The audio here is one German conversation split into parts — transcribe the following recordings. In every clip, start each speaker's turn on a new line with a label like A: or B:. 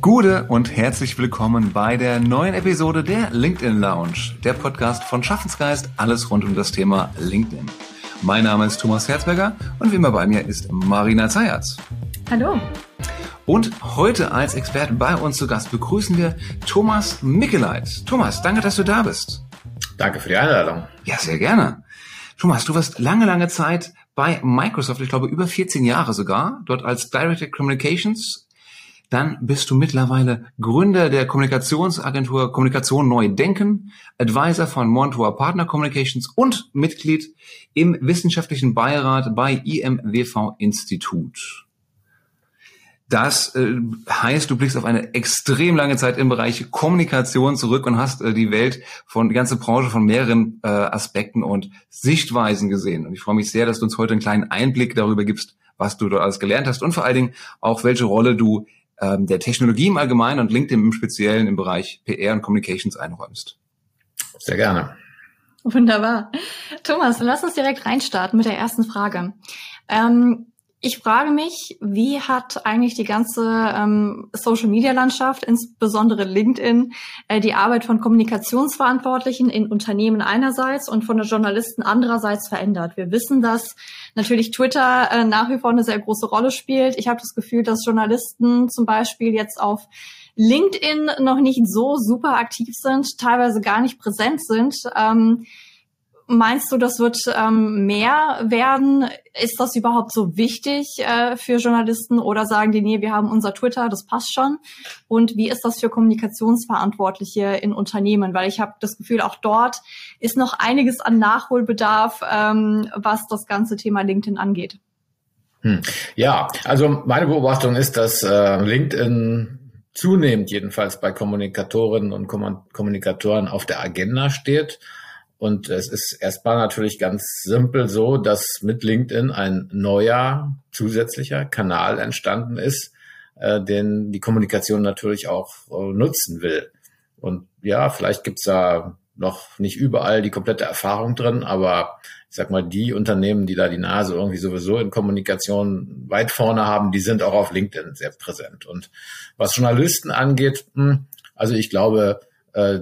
A: Gute und herzlich willkommen bei der neuen Episode der LinkedIn Lounge, der Podcast von Schaffensgeist, alles rund um das Thema LinkedIn. Mein Name ist Thomas Herzberger und wie immer bei mir ist Marina Zayatz.
B: Hallo.
A: Und heute als Experte bei uns zu Gast begrüßen wir Thomas Mickeleit. Thomas, danke, dass du da bist.
C: Danke für die Einladung.
A: Ja, sehr gerne. Thomas, du warst lange, lange Zeit bei Microsoft, ich glaube über 14 Jahre sogar, dort als Director Communications dann bist du mittlerweile Gründer der Kommunikationsagentur Kommunikation Neu Denken, Advisor von Montour Partner Communications und Mitglied im wissenschaftlichen Beirat bei IMWV Institut. Das äh, heißt, du blickst auf eine extrem lange Zeit im Bereich Kommunikation zurück und hast äh, die Welt von die ganze Branche von mehreren äh, Aspekten und Sichtweisen gesehen. Und ich freue mich sehr, dass du uns heute einen kleinen Einblick darüber gibst, was du dort alles gelernt hast und vor allen Dingen auch welche Rolle du ähm, der Technologie im Allgemeinen und LinkedIn im Speziellen im Bereich PR und Communications einräumst.
C: Sehr gerne.
B: Wunderbar. Thomas, lass uns direkt reinstarten mit der ersten Frage. Ähm, ich frage mich, wie hat eigentlich die ganze ähm, Social-Media-Landschaft, insbesondere LinkedIn, äh, die Arbeit von Kommunikationsverantwortlichen in Unternehmen einerseits und von den Journalisten andererseits verändert? Wir wissen, dass natürlich Twitter äh, nach wie vor eine sehr große Rolle spielt. Ich habe das Gefühl, dass Journalisten zum Beispiel jetzt auf LinkedIn noch nicht so super aktiv sind, teilweise gar nicht präsent sind. Ähm, Meinst du, das wird ähm, mehr werden? Ist das überhaupt so wichtig äh, für Journalisten oder sagen die, nee, wir haben unser Twitter, das passt schon? Und wie ist das für Kommunikationsverantwortliche in Unternehmen? Weil ich habe das Gefühl, auch dort ist noch einiges an Nachholbedarf, ähm, was das ganze Thema LinkedIn angeht.
C: Hm. Ja, also meine Beobachtung ist, dass äh, LinkedIn zunehmend jedenfalls bei Kommunikatorinnen und Kommunikatoren auf der Agenda steht und es ist erstmal natürlich ganz simpel so, dass mit LinkedIn ein neuer zusätzlicher Kanal entstanden ist, äh, den die Kommunikation natürlich auch äh, nutzen will. Und ja, vielleicht gibt's da noch nicht überall die komplette Erfahrung drin, aber ich sag mal, die Unternehmen, die da die Nase irgendwie sowieso in Kommunikation weit vorne haben, die sind auch auf LinkedIn sehr präsent. Und was Journalisten angeht, hm, also ich glaube, äh,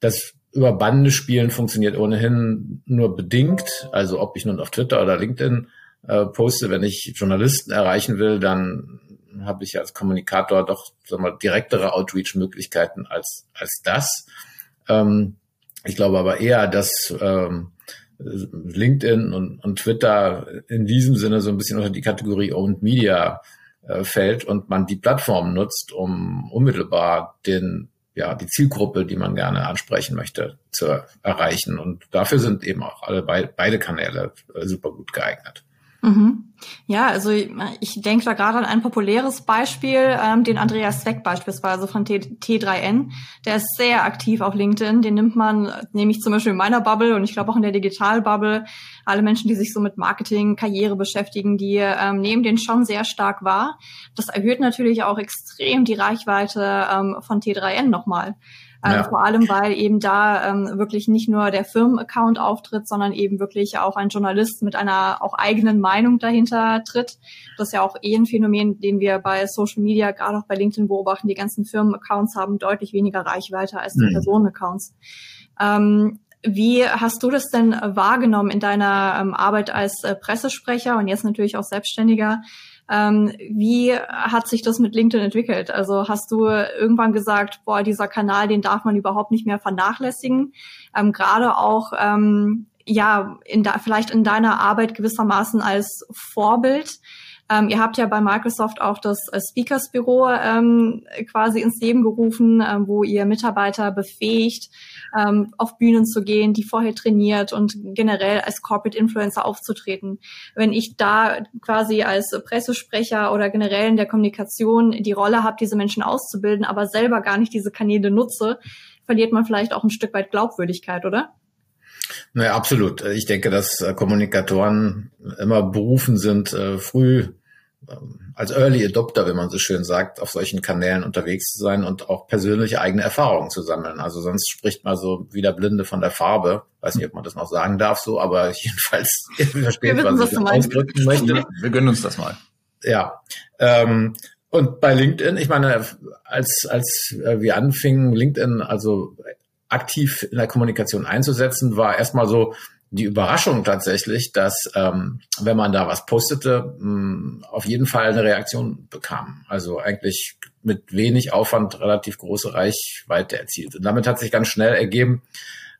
C: dass über Bande spielen funktioniert ohnehin nur bedingt. Also ob ich nun auf Twitter oder LinkedIn äh, poste, wenn ich Journalisten erreichen will, dann habe ich als Kommunikator doch sagen wir, direktere Outreach-Möglichkeiten als, als das. Ähm, ich glaube aber eher, dass ähm, LinkedIn und, und Twitter in diesem Sinne so ein bisschen unter die Kategorie Owned Media äh, fällt und man die Plattform nutzt, um unmittelbar den ja, die Zielgruppe, die man gerne ansprechen möchte, zu erreichen. Und dafür sind eben auch alle beide Kanäle äh, super gut geeignet.
B: Mhm. Ja, also ich denke da gerade an ein populäres Beispiel, ähm, den Andreas Zweck beispielsweise von T T3N. Der ist sehr aktiv auf LinkedIn. Den nimmt man, nehme ich zum Beispiel in meiner Bubble und ich glaube auch in der Digital-Bubble. Alle Menschen, die sich so mit Marketing, Karriere beschäftigen, die ähm, nehmen den schon sehr stark wahr. Das erhöht natürlich auch extrem die Reichweite ähm, von T3N nochmal. Also ja. Vor allem, weil eben da ähm, wirklich nicht nur der Firmenaccount auftritt, sondern eben wirklich auch ein Journalist mit einer auch eigenen Meinung dahinter tritt. Das ist ja auch eh ein Phänomen, den wir bei Social Media, gerade auch bei LinkedIn beobachten. Die ganzen Firmenaccounts haben deutlich weniger Reichweite als die mhm. Personenaccounts. Ähm, wie hast du das denn wahrgenommen in deiner ähm, Arbeit als äh, Pressesprecher und jetzt natürlich auch Selbstständiger? Ähm, wie hat sich das mit LinkedIn entwickelt? Also hast du irgendwann gesagt, boah, dieser Kanal, den darf man überhaupt nicht mehr vernachlässigen? Ähm, Gerade auch ähm, ja, in da, vielleicht in deiner Arbeit gewissermaßen als Vorbild. Ähm, ihr habt ja bei Microsoft auch das äh, Speakers Büro ähm, quasi ins Leben gerufen, ähm, wo ihr Mitarbeiter befähigt, ähm, auf Bühnen zu gehen, die vorher trainiert und generell als Corporate Influencer aufzutreten. Wenn ich da quasi als Pressesprecher oder generell in der Kommunikation die Rolle habe, diese Menschen auszubilden, aber selber gar nicht diese Kanäle nutze, verliert man vielleicht auch ein Stück weit Glaubwürdigkeit, oder?
C: Naja, absolut. Ich denke, dass äh, Kommunikatoren immer berufen sind, äh, früh als Early Adopter, wenn man so schön sagt, auf solchen Kanälen unterwegs zu sein und auch persönliche eigene Erfahrungen zu sammeln. Also sonst spricht man so wie der Blinde von der Farbe. Weiß nicht, ob man das noch sagen darf so, aber jedenfalls versteht, was, was ich ausdrücken möchte.
A: Wir gönnen uns das mal.
C: Ja. Ähm, Und bei LinkedIn, ich meine, als, als wir anfingen, LinkedIn also aktiv in der Kommunikation einzusetzen, war erstmal so die Überraschung tatsächlich, dass ähm, wenn man da was postete, mh, auf jeden Fall eine Reaktion bekam. Also eigentlich mit wenig Aufwand relativ große Reichweite erzielt. Und damit hat sich ganz schnell ergeben,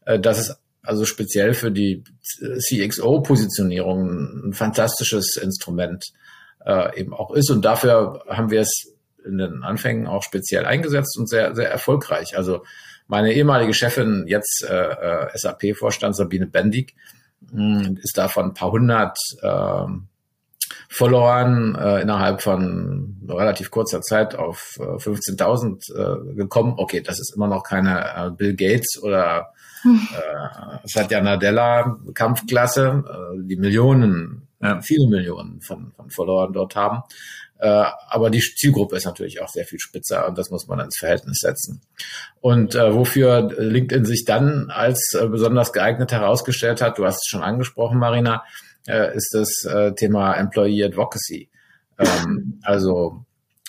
C: äh, dass es also speziell für die CXO-Positionierung ein fantastisches Instrument äh, eben auch ist. Und dafür haben wir es in den Anfängen auch speziell eingesetzt und sehr, sehr erfolgreich. Also meine ehemalige Chefin, jetzt äh, äh SAP-Vorstand Sabine Bendig, hm, ist da von ein paar hundert äh, Followern äh, innerhalb von relativ kurzer Zeit auf äh, 15.000 äh, gekommen. Okay, das ist immer noch keine äh, Bill Gates oder äh, Satya Nadella Kampfklasse, äh, die Millionen, ja. viele Millionen von, von Followern dort haben. Äh, aber die Zielgruppe ist natürlich auch sehr viel spitzer und das muss man ins Verhältnis setzen. Und äh, wofür LinkedIn sich dann als äh, besonders geeignet herausgestellt hat, du hast es schon angesprochen, Marina, äh, ist das äh, Thema Employee Advocacy. Ähm, also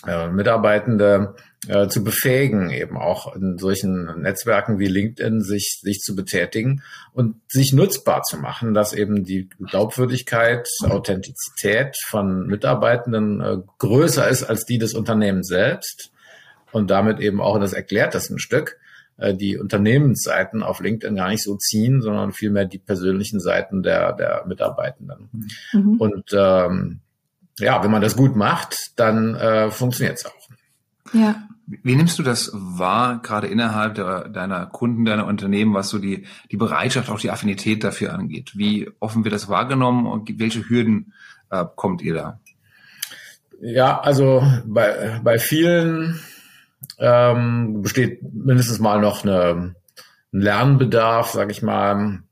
C: äh, Mitarbeitende äh, zu befähigen, eben auch in solchen Netzwerken wie LinkedIn sich, sich zu betätigen und sich nutzbar zu machen, dass eben die Glaubwürdigkeit, Authentizität von Mitarbeitenden äh, größer ist als die des Unternehmens selbst und damit eben auch, das erklärt das ein Stück, äh, die Unternehmensseiten auf LinkedIn gar nicht so ziehen, sondern vielmehr die persönlichen Seiten der, der Mitarbeitenden. Mhm. Und ähm, ja, wenn man das gut macht, dann äh, funktioniert es auch.
A: Ja. Wie nimmst du das wahr, gerade innerhalb der, deiner Kunden, deiner Unternehmen, was so die, die Bereitschaft, auch die Affinität dafür angeht? Wie offen wird das wahrgenommen und welche Hürden äh, kommt ihr da?
C: Ja, also bei, bei vielen ähm, besteht mindestens mal noch eine, ein Lernbedarf, sage ich mal,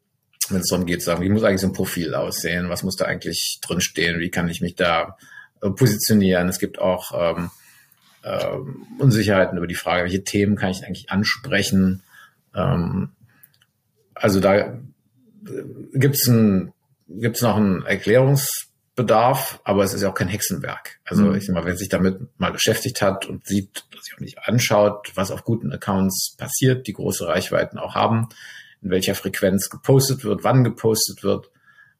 C: wenn es darum geht, sagen, wie muss eigentlich so ein Profil aussehen, was muss da eigentlich drinstehen, wie kann ich mich da äh, positionieren. Es gibt auch ähm, äh, Unsicherheiten über die Frage, welche Themen kann ich eigentlich ansprechen. Ähm, also da äh, gibt's ein, gibt's noch einen Erklärungsbedarf, aber es ist ja auch kein Hexenwerk. Also mhm. ich sag mal, wer sich damit mal beschäftigt hat und sieht, sich auch nicht anschaut, was auf guten Accounts passiert, die große Reichweiten auch haben, in welcher Frequenz gepostet wird, wann gepostet wird,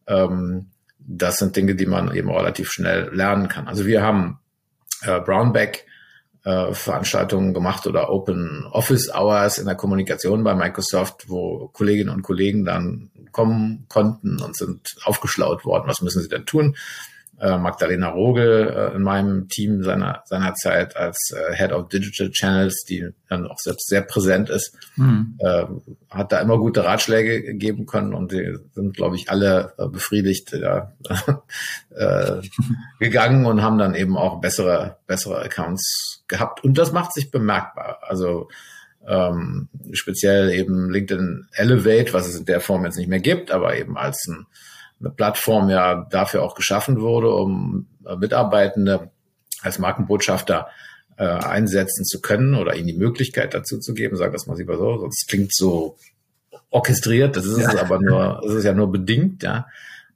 C: ähm, das sind Dinge, die man eben relativ schnell lernen kann. Also wir haben äh, Brownback äh, Veranstaltungen gemacht oder Open Office Hours in der Kommunikation bei Microsoft, wo Kolleginnen und Kollegen dann kommen konnten und sind aufgeschlaut worden. Was müssen sie denn tun? Äh, Magdalena Rogel äh, in meinem Team seiner, seiner Zeit als äh, Head of Digital Channels, die dann auch selbst sehr präsent ist, mhm. äh, hat da immer gute Ratschläge geben können und die sind, glaube ich, alle äh, befriedigt ja, äh, gegangen und haben dann eben auch bessere, bessere Accounts gehabt. Und das macht sich bemerkbar. Also ähm, speziell eben LinkedIn Elevate, was es in der Form jetzt nicht mehr gibt, aber eben als ein eine Plattform ja dafür auch geschaffen wurde, um äh, Mitarbeitende als Markenbotschafter äh, einsetzen zu können oder ihnen die Möglichkeit dazu zu geben, sag das mal lieber so, sonst klingt so orchestriert, das ist ja. es aber nur, das ist ja nur bedingt, ja.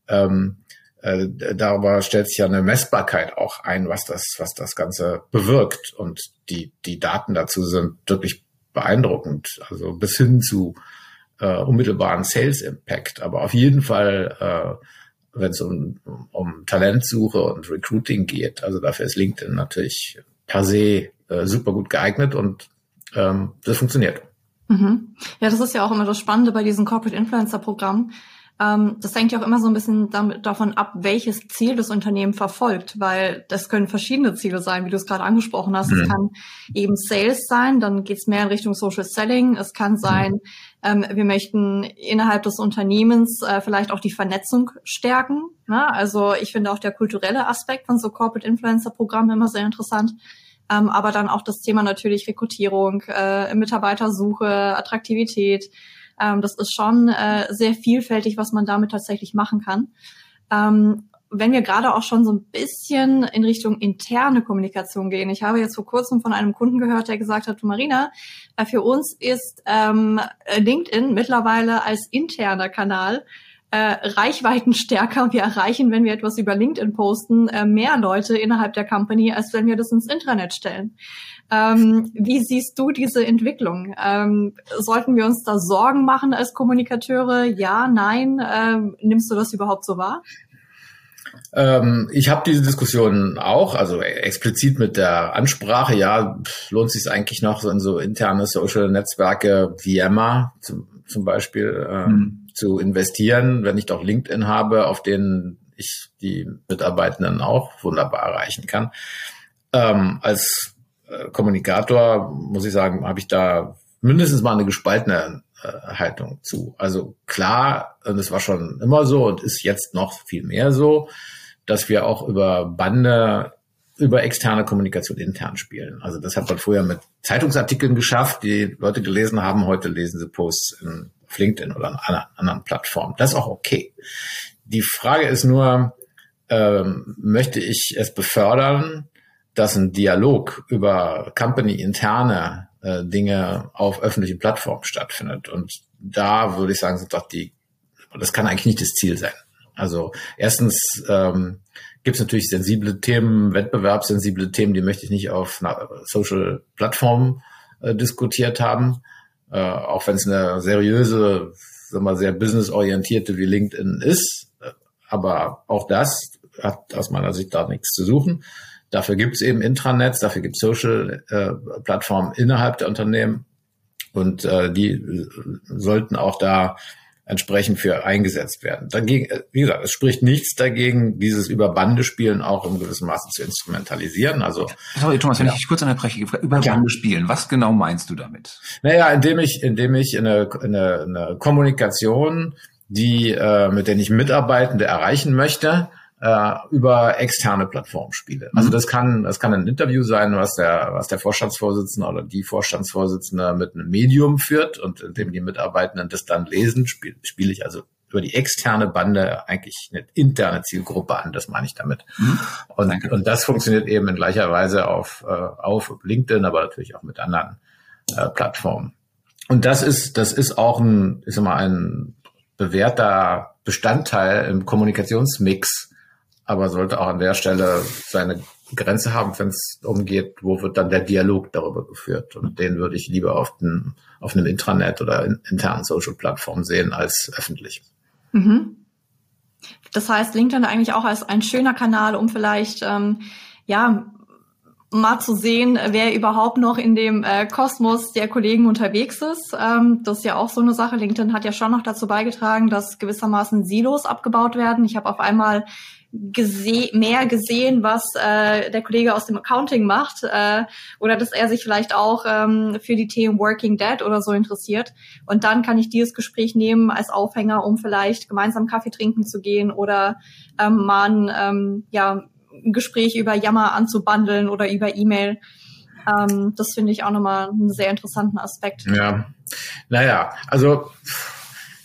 C: Ähm, äh, darüber stellt sich ja eine Messbarkeit auch ein, was das, was das Ganze bewirkt. Und die, die Daten dazu sind wirklich beeindruckend. Also bis hin zu äh, unmittelbaren Sales Impact, aber auf jeden Fall, äh, wenn es um, um Talentsuche und Recruiting geht, also dafür ist LinkedIn natürlich per se äh, super gut geeignet und ähm, das funktioniert.
B: Mhm. Ja, das ist ja auch immer das Spannende bei diesen Corporate Influencer Programmen. Ähm, das hängt ja auch immer so ein bisschen damit, davon ab, welches Ziel das Unternehmen verfolgt, weil das können verschiedene Ziele sein, wie du es gerade angesprochen hast. Mhm. Es kann eben Sales sein, dann geht es mehr in Richtung Social Selling. Es kann sein, ähm, wir möchten innerhalb des Unternehmens äh, vielleicht auch die Vernetzung stärken. Ne? Also ich finde auch der kulturelle Aspekt von so Corporate Influencer Programmen immer sehr interessant. Ähm, aber dann auch das Thema natürlich Rekrutierung, äh, Mitarbeitersuche, Attraktivität. Ähm, das ist schon äh, sehr vielfältig, was man damit tatsächlich machen kann. Ähm, wenn wir gerade auch schon so ein bisschen in Richtung interne Kommunikation gehen. Ich habe jetzt vor kurzem von einem Kunden gehört, der gesagt hat, du Marina, äh, für uns ist ähm, LinkedIn mittlerweile als interner Kanal äh, Reichweitenstärker wir erreichen, wenn wir etwas über LinkedIn posten, äh, mehr Leute innerhalb der Company, als wenn wir das ins Intranet stellen. Ähm, wie siehst du diese Entwicklung? Ähm, sollten wir uns da Sorgen machen als Kommunikateure? Ja, nein? Ähm, nimmst du das überhaupt so wahr?
C: Ähm, ich habe diese Diskussion auch, also explizit mit der Ansprache, ja, lohnt sich eigentlich noch so in so interne Social-Netzwerke wie Emma zum, zum Beispiel ähm, hm. Zu investieren, wenn ich doch LinkedIn habe, auf denen ich die Mitarbeitenden auch wunderbar erreichen kann. Ähm, als äh, Kommunikator muss ich sagen, habe ich da mindestens mal eine gespaltene äh, Haltung zu. Also klar, und es war schon immer so und ist jetzt noch viel mehr so, dass wir auch über Bande über externe Kommunikation intern spielen. Also das hat man früher mit Zeitungsartikeln geschafft, die Leute gelesen haben. Heute lesen sie Posts in, auf LinkedIn oder an anderen Plattformen. Das ist auch okay. Die Frage ist nur, ähm, möchte ich es befördern, dass ein Dialog über company-interne äh, Dinge auf öffentlichen Plattformen stattfindet. Und da würde ich sagen, sind doch die, das kann eigentlich nicht das Ziel sein. Also erstens ähm, gibt es natürlich sensible Themen, wettbewerbssensible Themen, die möchte ich nicht auf einer Social Plattform äh, diskutiert haben. Äh, auch wenn es eine seriöse, sagen wir, sehr businessorientierte wie LinkedIn ist. Aber auch das hat aus meiner Sicht da nichts zu suchen. Dafür gibt es eben Intranets, dafür gibt es Social-Plattformen äh, innerhalb der Unternehmen und äh, die sollten auch da entsprechend für eingesetzt werden. Dagegen, äh, wie gesagt, es spricht nichts dagegen, dieses über Bande spielen auch in gewissem Maße zu instrumentalisieren. Also
A: Sorry, Thomas, wenn ja. ich dich kurz unterbreche, über ja. Bande spielen, was genau meinst du damit?
C: Naja, indem ich, indem ich eine, eine, eine Kommunikation, die äh, mit der ich Mitarbeitende erreichen möchte, äh, über externe Plattformen spiele. Also mhm. das kann, das kann ein Interview sein, was der, was der Vorstandsvorsitzende oder die Vorstandsvorsitzende mit einem Medium führt und indem die Mitarbeitenden das dann lesen, spiele spiel ich also über die externe Bande eigentlich eine interne Zielgruppe an, das meine ich damit. Mhm. Und, und das funktioniert eben in gleicher Weise auf, äh, auf LinkedIn, aber natürlich auch mit anderen äh, Plattformen. Und das ist, das ist auch ein, ist immer ein bewährter Bestandteil im Kommunikationsmix aber sollte auch an der Stelle seine Grenze haben, wenn es umgeht, wo wird dann der Dialog darüber geführt. Und den würde ich lieber auf, den, auf einem Intranet oder in, internen Social-Plattformen sehen als öffentlich. Mhm.
B: Das heißt, LinkedIn eigentlich auch als ein schöner Kanal, um vielleicht ähm, ja mal zu sehen, wer überhaupt noch in dem äh, Kosmos der Kollegen unterwegs ist. Ähm, das ist ja auch so eine Sache. LinkedIn hat ja schon noch dazu beigetragen, dass gewissermaßen Silos abgebaut werden. Ich habe auf einmal gese mehr gesehen, was äh, der Kollege aus dem Accounting macht äh, oder dass er sich vielleicht auch ähm, für die Themen Working Dead oder so interessiert. Und dann kann ich dieses Gespräch nehmen als Aufhänger, um vielleicht gemeinsam Kaffee trinken zu gehen oder ähm, mal ein, ähm, ja, ein Gespräch über Yammer anzubandeln oder über E-Mail. Ähm, das finde ich auch nochmal einen sehr interessanten Aspekt.
C: Ja, naja, also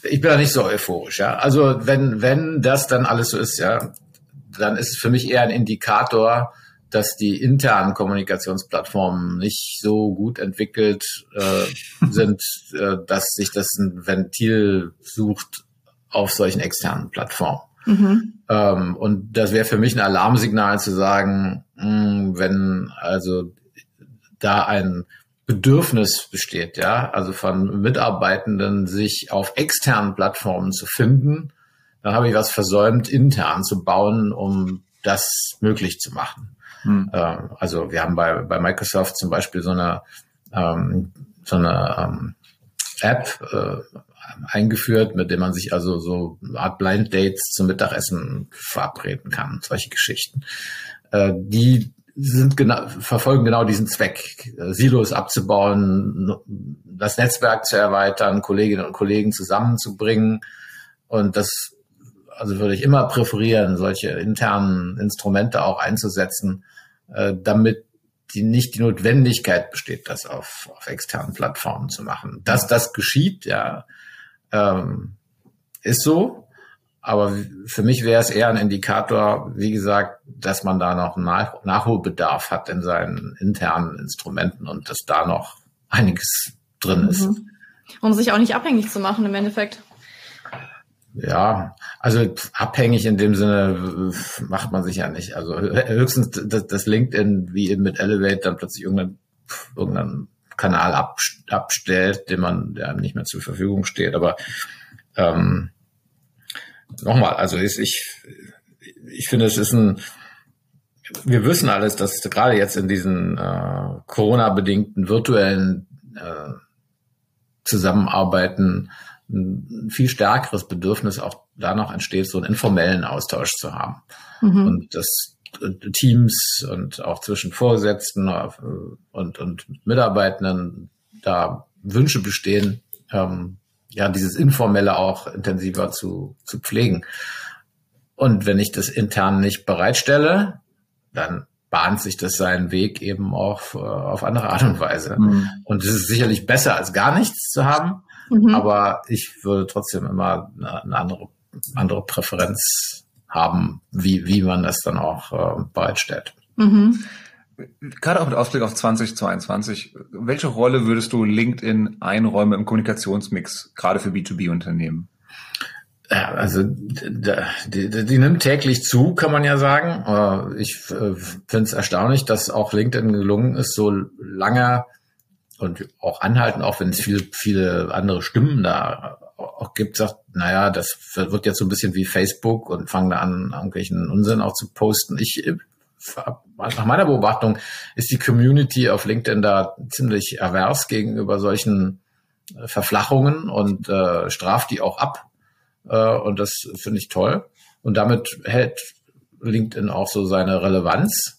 C: ich bin da nicht so euphorisch, ja. Also wenn, wenn das dann alles so ist, ja, dann ist es für mich eher ein Indikator, dass die internen Kommunikationsplattformen nicht so gut entwickelt äh, sind, äh, dass sich das ein Ventil sucht auf solchen externen Plattformen. Mhm. Ähm, und das wäre für mich ein Alarmsignal zu sagen, mh, hm, wenn also da ein Bedürfnis besteht, ja, also von Mitarbeitenden sich auf externen Plattformen zu finden, dann habe ich was versäumt, intern zu bauen, um das möglich zu machen. Hm. Äh, also wir haben bei, bei Microsoft zum Beispiel so eine, ähm, so eine ähm, App äh, eingeführt, mit der man sich also so eine Art Blind Dates zum Mittagessen verabreden kann, solche Geschichten. Äh, die sind genau, verfolgen genau diesen Zweck, Silos abzubauen, das Netzwerk zu erweitern, Kolleginnen und Kollegen zusammenzubringen. Und das also würde ich immer präferieren, solche internen Instrumente auch einzusetzen, äh, damit die nicht die Notwendigkeit besteht, das auf, auf externen Plattformen zu machen. Dass das geschieht, ja, ähm, ist so. Aber für mich wäre es eher ein Indikator, wie gesagt, dass man da noch Nach Nachholbedarf hat in seinen internen Instrumenten und dass da noch einiges drin ist. Mhm.
B: Um sich auch nicht abhängig zu machen im Endeffekt.
C: Ja, also abhängig in dem Sinne macht man sich ja nicht. Also höchstens das, das LinkedIn wie eben mit Elevate dann plötzlich irgendeinen, irgendeinen Kanal ab, abstellt, den man, der einem nicht mehr zur Verfügung steht. Aber ähm, nochmal, also ist, ich, ich finde, es ist ein, wir wissen alles, dass gerade jetzt in diesen äh, Corona-bedingten virtuellen äh, Zusammenarbeiten ein viel stärkeres Bedürfnis auch da noch entsteht, so einen informellen Austausch zu haben. Mhm. Und das äh, Teams und auch zwischen Vorgesetzten äh, und, und Mitarbeitenden da Wünsche bestehen, ähm, ja, dieses Informelle auch intensiver zu, zu pflegen. Und wenn ich das intern nicht bereitstelle, dann bahnt sich das seinen Weg eben auch äh, auf andere Art und Weise. Mhm. Und es ist sicherlich besser, als gar nichts zu haben. Mhm. Aber ich würde trotzdem immer eine, eine, andere, andere Präferenz haben, wie, wie man das dann auch äh, bereitstellt. Mhm.
A: Gerade auch mit Ausblick auf 2022, welche Rolle würdest du LinkedIn einräumen im Kommunikationsmix, gerade für B2B-Unternehmen?
C: Ja, also die, die, die nimmt täglich zu, kann man ja sagen. Äh, ich äh, finde es erstaunlich, dass auch LinkedIn gelungen ist, so lange und auch anhalten, auch wenn es viele, viele andere Stimmen da auch gibt, sagt, naja, das wird jetzt so ein bisschen wie Facebook und fangen da an, irgendwelchen Unsinn auch zu posten. Ich, nach meiner Beobachtung ist die Community auf LinkedIn da ziemlich ervers gegenüber solchen Verflachungen und äh, straft die auch ab. Äh, und das finde ich toll. Und damit hält LinkedIn auch so seine Relevanz.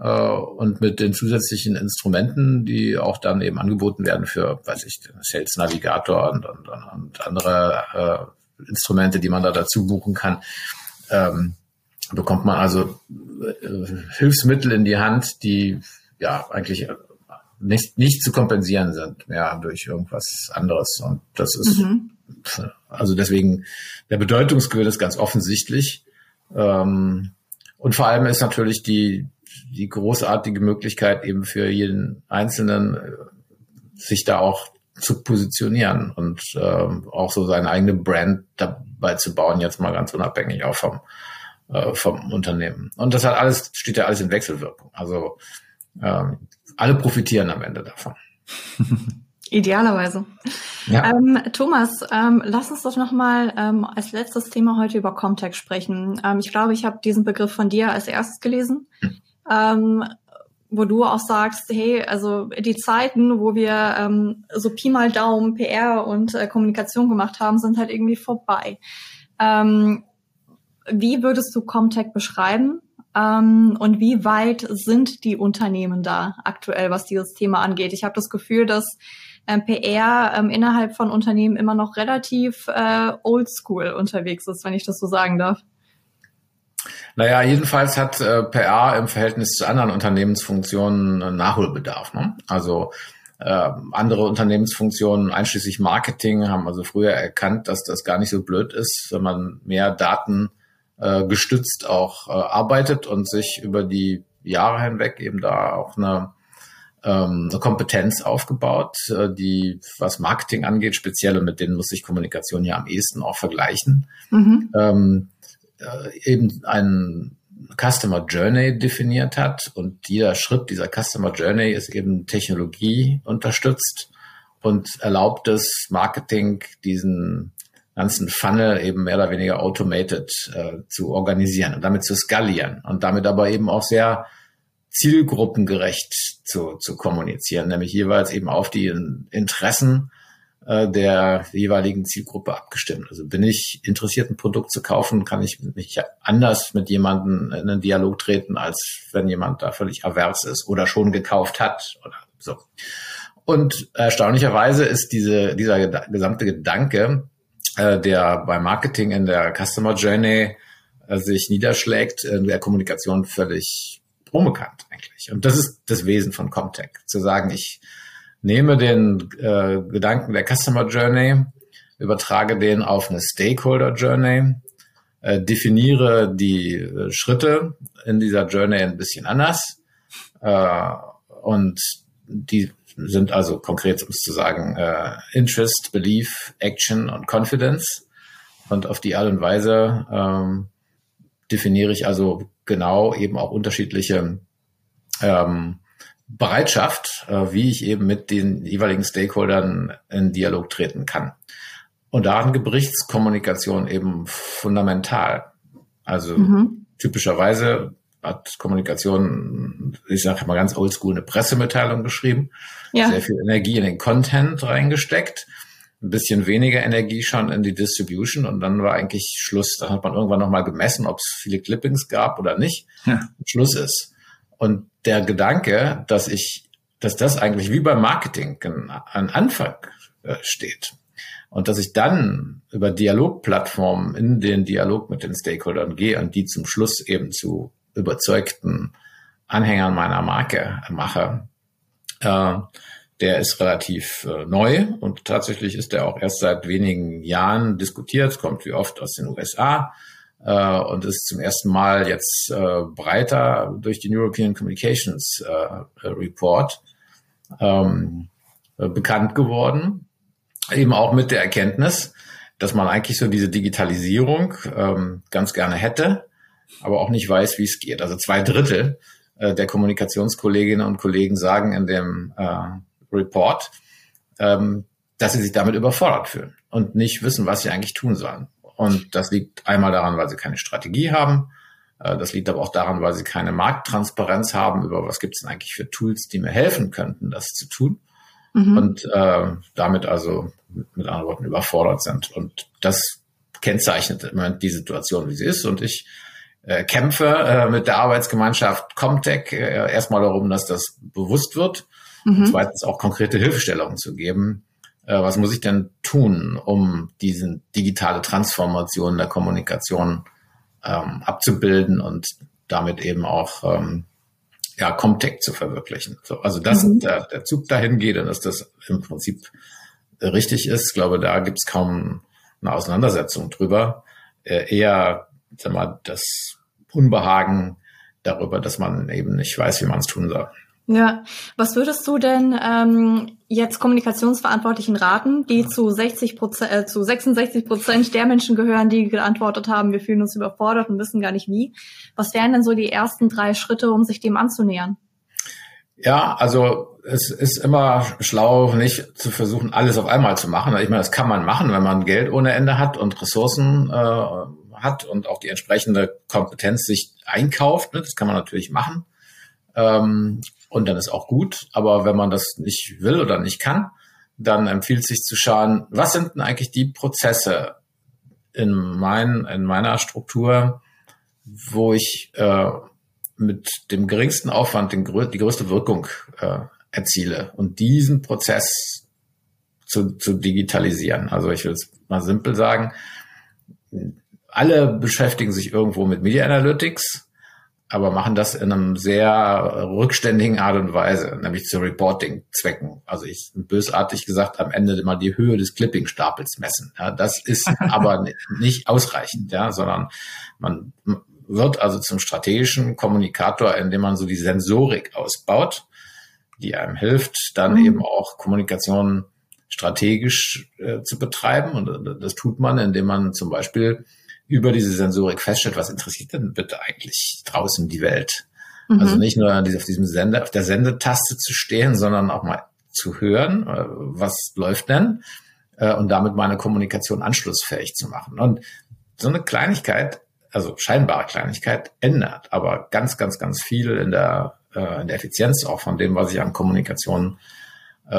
C: Äh, und mit den zusätzlichen Instrumenten, die auch dann eben angeboten werden für, weiß ich, Sales Navigator und, und, und andere äh, Instrumente, die man da dazu buchen kann, ähm, bekommt man also äh, Hilfsmittel in die Hand, die ja eigentlich nicht, nicht zu kompensieren sind, mehr durch irgendwas anderes. Und das ist mhm. Also deswegen, der Bedeutungsgewinn ist ganz offensichtlich. Ähm, und vor allem ist natürlich die, die großartige Möglichkeit eben für jeden Einzelnen, äh, sich da auch zu positionieren und ähm, auch so seine eigene Brand dabei zu bauen, jetzt mal ganz unabhängig auch vom, äh, vom Unternehmen. Und das hat alles, steht ja alles in Wechselwirkung. Also ähm, alle profitieren am Ende davon.
B: Idealerweise. Ja. Ähm, Thomas, ähm, lass uns doch nochmal ähm, als letztes Thema heute über Comtech sprechen. Ähm, ich glaube, ich habe diesen Begriff von dir als erstes gelesen, hm. Ähm, wo du auch sagst, hey, also die Zeiten, wo wir ähm, so Pi mal Daumen PR und äh, Kommunikation gemacht haben, sind halt irgendwie vorbei. Ähm, wie würdest du Comtech beschreiben? Ähm, und wie weit sind die Unternehmen da aktuell, was dieses Thema angeht? Ich habe das Gefühl, dass ähm, PR ähm, innerhalb von Unternehmen immer noch relativ äh, oldschool unterwegs ist, wenn ich das so sagen darf.
C: Naja, jedenfalls hat äh, PR im Verhältnis zu anderen Unternehmensfunktionen Nachholbedarf. Ne? Also äh, andere Unternehmensfunktionen, einschließlich Marketing, haben also früher erkannt, dass das gar nicht so blöd ist, wenn man mehr Daten äh, gestützt auch äh, arbeitet und sich über die Jahre hinweg eben da auch eine ähm, eine Kompetenz aufgebaut, äh, die, was Marketing angeht, speziell und mit denen muss sich Kommunikation ja am ehesten auch vergleichen, mhm. ähm, äh, eben ein Customer Journey definiert hat und jeder Schritt dieser Customer Journey ist eben Technologie unterstützt und erlaubt es Marketing diesen ganzen Funnel eben mehr oder weniger automated äh, zu organisieren und damit zu skalieren und damit aber eben auch sehr zielgruppengerecht zu, zu kommunizieren, nämlich jeweils eben auf die Interessen äh, der jeweiligen Zielgruppe abgestimmt. Also bin ich interessiert, ein Produkt zu kaufen, kann ich mich anders mit jemandem in einen Dialog treten, als wenn jemand da völlig avers ist oder schon gekauft hat oder so. Und erstaunlicherweise ist diese, dieser gesamte Gedanke, äh, der beim Marketing in der Customer Journey äh, sich niederschlägt, in der Kommunikation völlig unbekannt eigentlich. Und das ist das Wesen von Comtech, zu sagen, ich nehme den äh, Gedanken der Customer Journey, übertrage den auf eine Stakeholder Journey, äh, definiere die äh, Schritte in dieser Journey ein bisschen anders äh, und die sind also konkret, um es zu sagen, äh, Interest, Belief, Action und Confidence. Und auf die Art und Weise ähm, definiere ich also genau eben auch unterschiedliche ähm, Bereitschaft, äh, wie ich eben mit den jeweiligen Stakeholdern in Dialog treten kann. Und daran gebricht's Kommunikation eben fundamental. Also mhm. typischerweise hat Kommunikation, ich sage mal ganz oldschool, eine Pressemitteilung geschrieben, ja. sehr viel Energie in den Content reingesteckt, ein bisschen weniger Energie schon in die Distribution und dann war eigentlich Schluss. Dann hat man irgendwann nochmal gemessen, ob es viele Clippings gab oder nicht. Ja. Schluss ist. Und der Gedanke, dass ich, dass das eigentlich wie beim Marketing an Anfang äh, steht. Und dass ich dann über Dialogplattformen in den Dialog mit den Stakeholdern gehe und die zum Schluss eben zu überzeugten Anhängern meiner Marke mache, äh, der ist relativ äh, neu. Und tatsächlich ist der auch erst seit wenigen Jahren diskutiert, kommt wie oft aus den USA äh, und ist zum ersten Mal jetzt äh, breiter durch den European Communications äh, Report ähm, äh, bekannt geworden. Eben auch mit der Erkenntnis, dass man eigentlich so diese Digitalisierung ähm, ganz gerne hätte, aber auch nicht weiß, wie es geht. Also zwei Drittel äh, der Kommunikationskolleginnen und Kollegen sagen in dem äh, Report, ähm, dass sie sich damit überfordert fühlen und nicht wissen, was sie eigentlich tun sollen. Und das liegt einmal daran, weil sie keine Strategie haben. Äh, das liegt aber auch daran, weil sie keine Markttransparenz haben über was gibt es denn eigentlich für Tools, die mir helfen könnten, das zu tun. Mhm. Und äh, damit also mit anderen Worten überfordert sind. Und das kennzeichnet im Moment die Situation, wie sie ist. Und ich äh, kämpfe äh, mit der Arbeitsgemeinschaft Comtech äh, erstmal darum, dass das bewusst wird. Mhm. Und zweitens auch konkrete Hilfestellungen zu geben. Äh, was muss ich denn tun, um diese digitale Transformation der Kommunikation ähm, abzubilden und damit eben auch ähm, ja, Comtech zu verwirklichen. So, also dass mhm. der, der Zug dahin geht und dass das im Prinzip richtig ist, ich glaube, da gibt's kaum eine Auseinandersetzung drüber. Äh, eher, sag mal, das Unbehagen darüber, dass man eben nicht weiß, wie man es tun soll.
B: Ja, was würdest du denn ähm, jetzt Kommunikationsverantwortlichen raten, die zu 60 Prozent, äh, zu 66 Prozent der Menschen gehören, die geantwortet haben, wir fühlen uns überfordert und wissen gar nicht wie. Was wären denn so die ersten drei Schritte, um sich dem anzunähern?
C: Ja, also es ist immer schlau, nicht zu versuchen, alles auf einmal zu machen. Ich meine, das kann man machen, wenn man Geld ohne Ende hat und Ressourcen äh, hat und auch die entsprechende Kompetenz sich einkauft. Ne? Das kann man natürlich machen. Ähm, und dann ist auch gut. Aber wenn man das nicht will oder nicht kann, dann empfiehlt sich zu schauen, was sind denn eigentlich die Prozesse in, mein, in meiner Struktur, wo ich äh, mit dem geringsten Aufwand den, die größte Wirkung äh, erziele. Und diesen Prozess zu, zu digitalisieren. Also ich will es mal simpel sagen. Alle beschäftigen sich irgendwo mit Media Analytics aber machen das in einem sehr rückständigen Art und Weise, nämlich zu Reporting-Zwecken. Also ich bösartig gesagt am Ende immer die Höhe des Clipping-Stapels messen. Ja, das ist aber nicht ausreichend, ja, sondern man wird also zum strategischen Kommunikator, indem man so die Sensorik ausbaut, die einem hilft, dann mhm. eben auch Kommunikation strategisch äh, zu betreiben. Und das tut man, indem man zum Beispiel über diese Sensorik feststellt, was interessiert denn bitte eigentlich draußen die Welt? Mhm. Also nicht nur auf diesem Sender, auf der Sendetaste zu stehen, sondern auch mal zu hören, äh, was läuft denn? Äh, und damit meine Kommunikation anschlussfähig zu machen. Und so eine Kleinigkeit, also scheinbare Kleinigkeit, ändert aber ganz, ganz, ganz viel in der, äh, in der Effizienz auch von dem, was ich an Kommunikation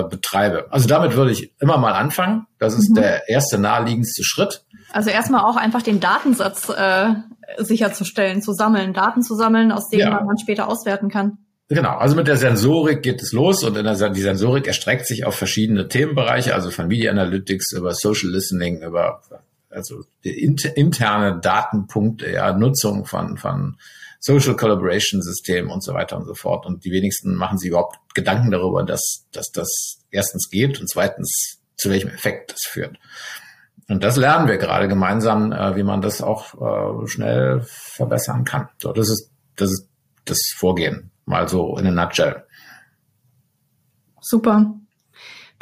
C: betreibe. Also damit würde ich immer mal anfangen. Das ist mhm. der erste naheliegendste Schritt.
B: Also erstmal auch einfach den Datensatz äh, sicherzustellen, zu sammeln, Daten zu sammeln, aus denen ja. man dann später auswerten kann.
C: Genau, also mit der Sensorik geht es los und der, die Sensorik erstreckt sich auf verschiedene Themenbereiche, also von Media Analytics über Social Listening, über also interne Datenpunkte, ja, Nutzung von, von Social Collaboration Systemen und so weiter und so fort. Und die wenigsten machen sich überhaupt Gedanken darüber, dass, dass das erstens geht und zweitens zu welchem Effekt das führt. Und das lernen wir gerade gemeinsam, äh, wie man das auch äh, schnell verbessern kann. So, das ist, das ist das Vorgehen, mal so in a nutshell.
B: Super.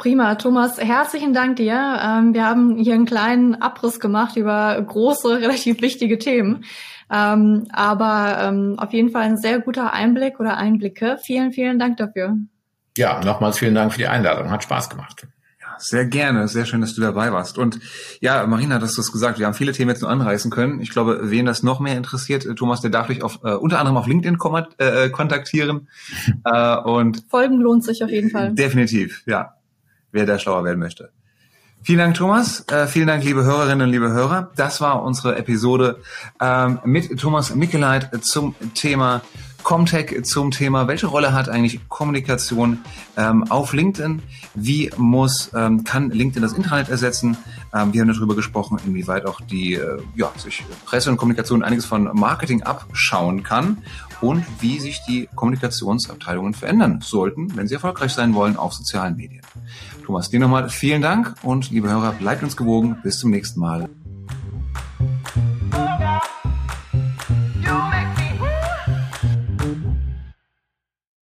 B: Prima, Thomas, herzlichen Dank dir. Ähm, wir haben hier einen kleinen Abriss gemacht über große, relativ wichtige Themen. Ähm, aber ähm, auf jeden Fall ein sehr guter Einblick oder Einblicke. Vielen, vielen Dank dafür.
C: Ja, nochmals vielen Dank für die Einladung. Hat Spaß gemacht.
A: Sehr gerne, sehr schön, dass du dabei warst. Und ja, Marina hat das gesagt, wir haben viele Themen jetzt nur anreißen können. Ich glaube, wen das noch mehr interessiert, äh, Thomas, der darf dich auf, äh, unter anderem auf LinkedIn äh, kontaktieren.
B: äh, und Folgen lohnt sich auf jeden Fall.
A: Definitiv, ja. Wer da schlauer werden möchte. Vielen Dank, Thomas. Äh, vielen Dank, liebe Hörerinnen und liebe Hörer. Das war unsere Episode ähm, mit Thomas Mickeleit zum Thema Comtech zum Thema, welche Rolle hat eigentlich Kommunikation ähm, auf LinkedIn? Wie muss, ähm, kann LinkedIn das Internet ersetzen? Ähm, wir haben darüber gesprochen, inwieweit auch die, äh, ja, sich Presse und Kommunikation einiges von Marketing abschauen kann und wie sich die Kommunikationsabteilungen verändern sollten, wenn sie erfolgreich sein wollen auf sozialen Medien. Thomas, dir nochmal vielen Dank und liebe Hörer, bleibt uns gewogen. Bis zum nächsten Mal.